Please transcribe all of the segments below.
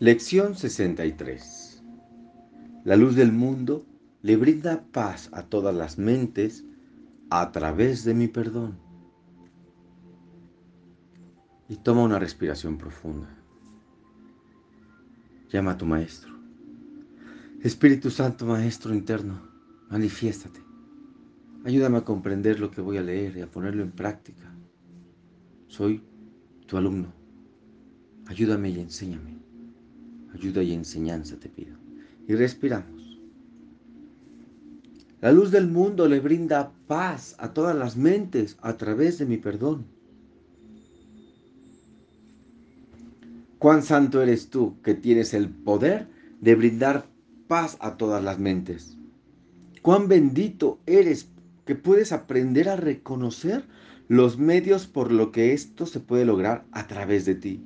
Lección 63. La luz del mundo le brinda paz a todas las mentes a través de mi perdón. Y toma una respiración profunda. Llama a tu Maestro. Espíritu Santo, Maestro interno, manifiéstate. Ayúdame a comprender lo que voy a leer y a ponerlo en práctica. Soy tu alumno. Ayúdame y enséñame. Ayuda y enseñanza te pido. Y respiramos. La luz del mundo le brinda paz a todas las mentes a través de mi perdón. Cuán santo eres tú que tienes el poder de brindar paz a todas las mentes. Cuán bendito eres que puedes aprender a reconocer los medios por lo que esto se puede lograr a través de ti.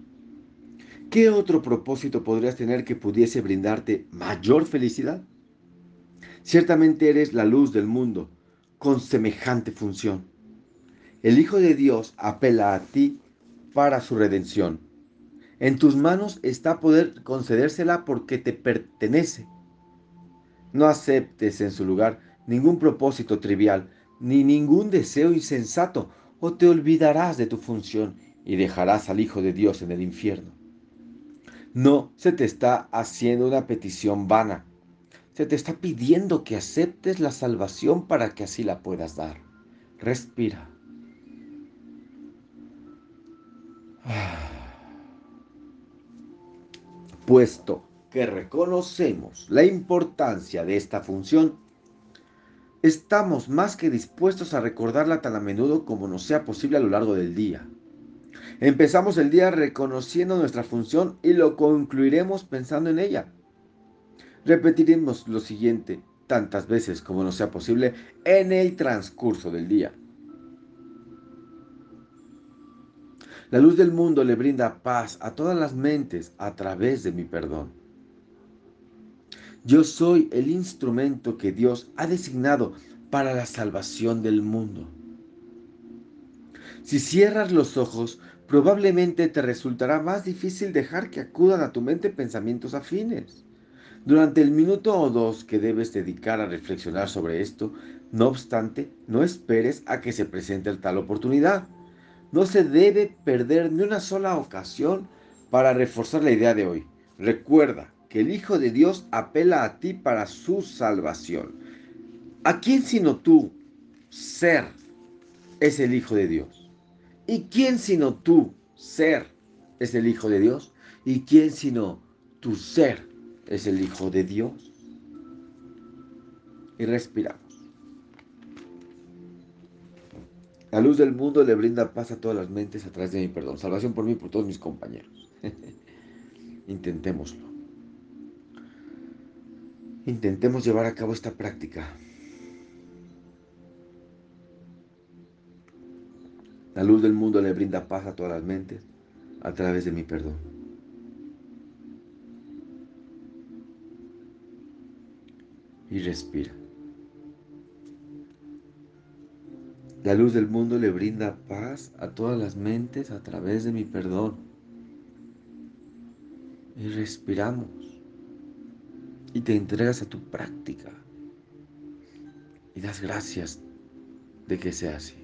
¿Qué otro propósito podrías tener que pudiese brindarte mayor felicidad? Ciertamente eres la luz del mundo, con semejante función. El Hijo de Dios apela a ti para su redención. En tus manos está poder concedérsela porque te pertenece. No aceptes en su lugar ningún propósito trivial, ni ningún deseo insensato, o te olvidarás de tu función y dejarás al Hijo de Dios en el infierno. No se te está haciendo una petición vana. Se te está pidiendo que aceptes la salvación para que así la puedas dar. Respira. Puesto que reconocemos la importancia de esta función, estamos más que dispuestos a recordarla tan a menudo como nos sea posible a lo largo del día. Empezamos el día reconociendo nuestra función y lo concluiremos pensando en ella. Repetiremos lo siguiente tantas veces como nos sea posible en el transcurso del día. La luz del mundo le brinda paz a todas las mentes a través de mi perdón. Yo soy el instrumento que Dios ha designado para la salvación del mundo. Si cierras los ojos, probablemente te resultará más difícil dejar que acudan a tu mente pensamientos afines. Durante el minuto o dos que debes dedicar a reflexionar sobre esto, no obstante, no esperes a que se presente tal oportunidad. No se debe perder ni una sola ocasión para reforzar la idea de hoy. Recuerda que el Hijo de Dios apela a ti para su salvación. ¿A quién sino tú, ser, es el Hijo de Dios? ¿Y quién sino tú, ser, es el Hijo de Dios? ¿Y quién sino tu ser es el Hijo de Dios? Y respiramos. La luz del mundo le brinda paz a todas las mentes a través de mi perdón. Salvación por mí y por todos mis compañeros. Intentémoslo. Intentemos llevar a cabo esta práctica. La luz del mundo le brinda paz a todas las mentes a través de mi perdón. Y respira. La luz del mundo le brinda paz a todas las mentes a través de mi perdón. Y respiramos. Y te entregas a tu práctica. Y das gracias de que sea así.